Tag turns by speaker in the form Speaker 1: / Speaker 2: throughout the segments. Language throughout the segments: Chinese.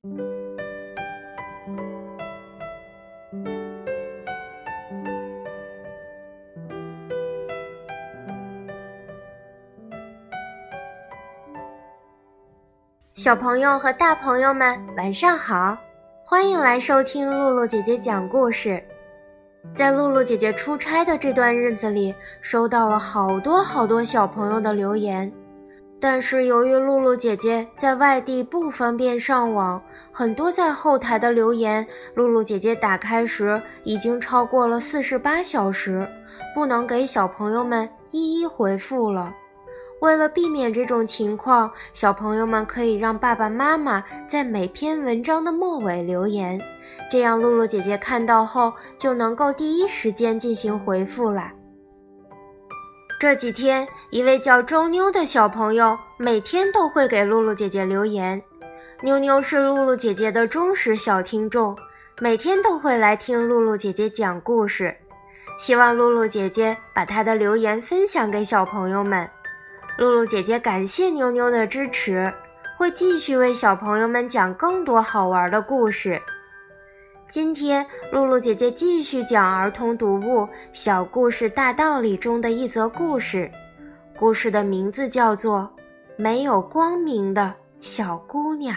Speaker 1: 小朋友和大朋友们，晚上好！欢迎来收听露露姐姐讲故事。在露露姐姐出差的这段日子里，收到了好多好多小朋友的留言。但是由于露露姐姐在外地不方便上网，很多在后台的留言，露露姐姐打开时已经超过了四十八小时，不能给小朋友们一一回复了。为了避免这种情况，小朋友们可以让爸爸妈妈在每篇文章的末尾留言，这样露露姐姐看到后就能够第一时间进行回复了。这几天，一位叫周妞的小朋友每天都会给露露姐姐留言。妞妞是露露姐姐的忠实小听众，每天都会来听露露姐姐讲故事，希望露露姐姐把她的留言分享给小朋友们。露露姐姐感谢妞妞的支持，会继续为小朋友们讲更多好玩的故事。今天，露露姐姐继续讲儿童读物《小故事大道理》中的一则故事，故事的名字叫做《没有光明的小姑娘》。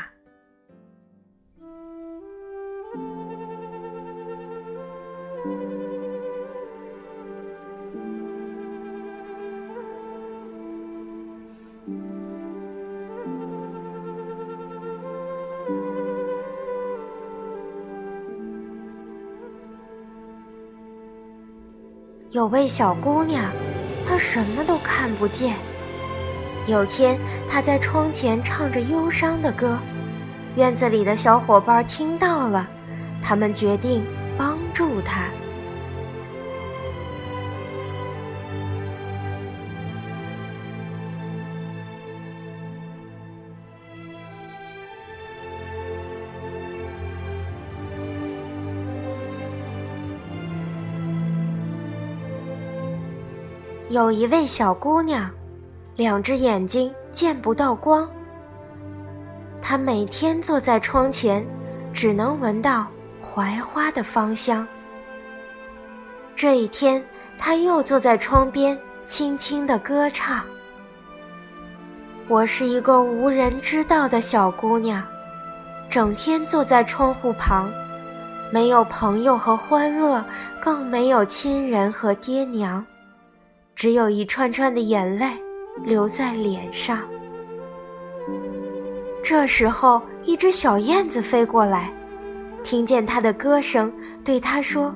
Speaker 1: 有位小姑娘，她什么都看不见。有天，她在窗前唱着忧伤的歌，院子里的小伙伴听到了，他们决定帮助她。有一位小姑娘，两只眼睛见不到光。她每天坐在窗前，只能闻到槐花的芳香。这一天，她又坐在窗边，轻轻地歌唱。我是一个无人知道的小姑娘，整天坐在窗户旁，没有朋友和欢乐，更没有亲人和爹娘。只有一串串的眼泪流在脸上。这时候，一只小燕子飞过来，听见他的歌声，对他说：“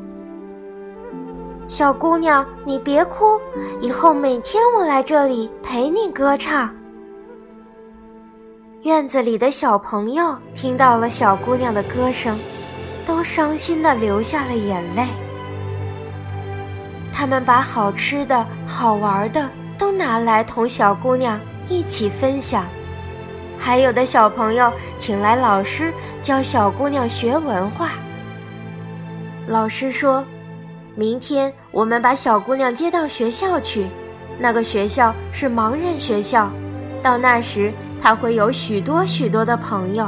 Speaker 1: 小姑娘，你别哭，以后每天我来这里陪你歌唱。”院子里的小朋友听到了小姑娘的歌声，都伤心的流下了眼泪。他们把好吃的、好玩的都拿来同小姑娘一起分享，还有的小朋友请来老师教小姑娘学文化。老师说：“明天我们把小姑娘接到学校去，那个学校是盲人学校，到那时她会有许多许多的朋友。”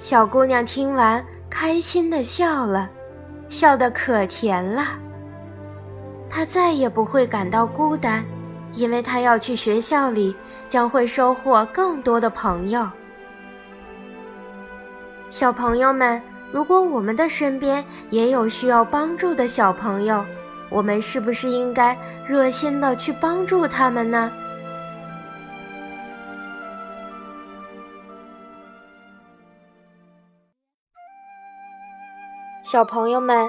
Speaker 1: 小姑娘听完，开心的笑了，笑得可甜了。他再也不会感到孤单，因为他要去学校里，将会收获更多的朋友。小朋友们，如果我们的身边也有需要帮助的小朋友，我们是不是应该热心的去帮助他们呢？小朋友们。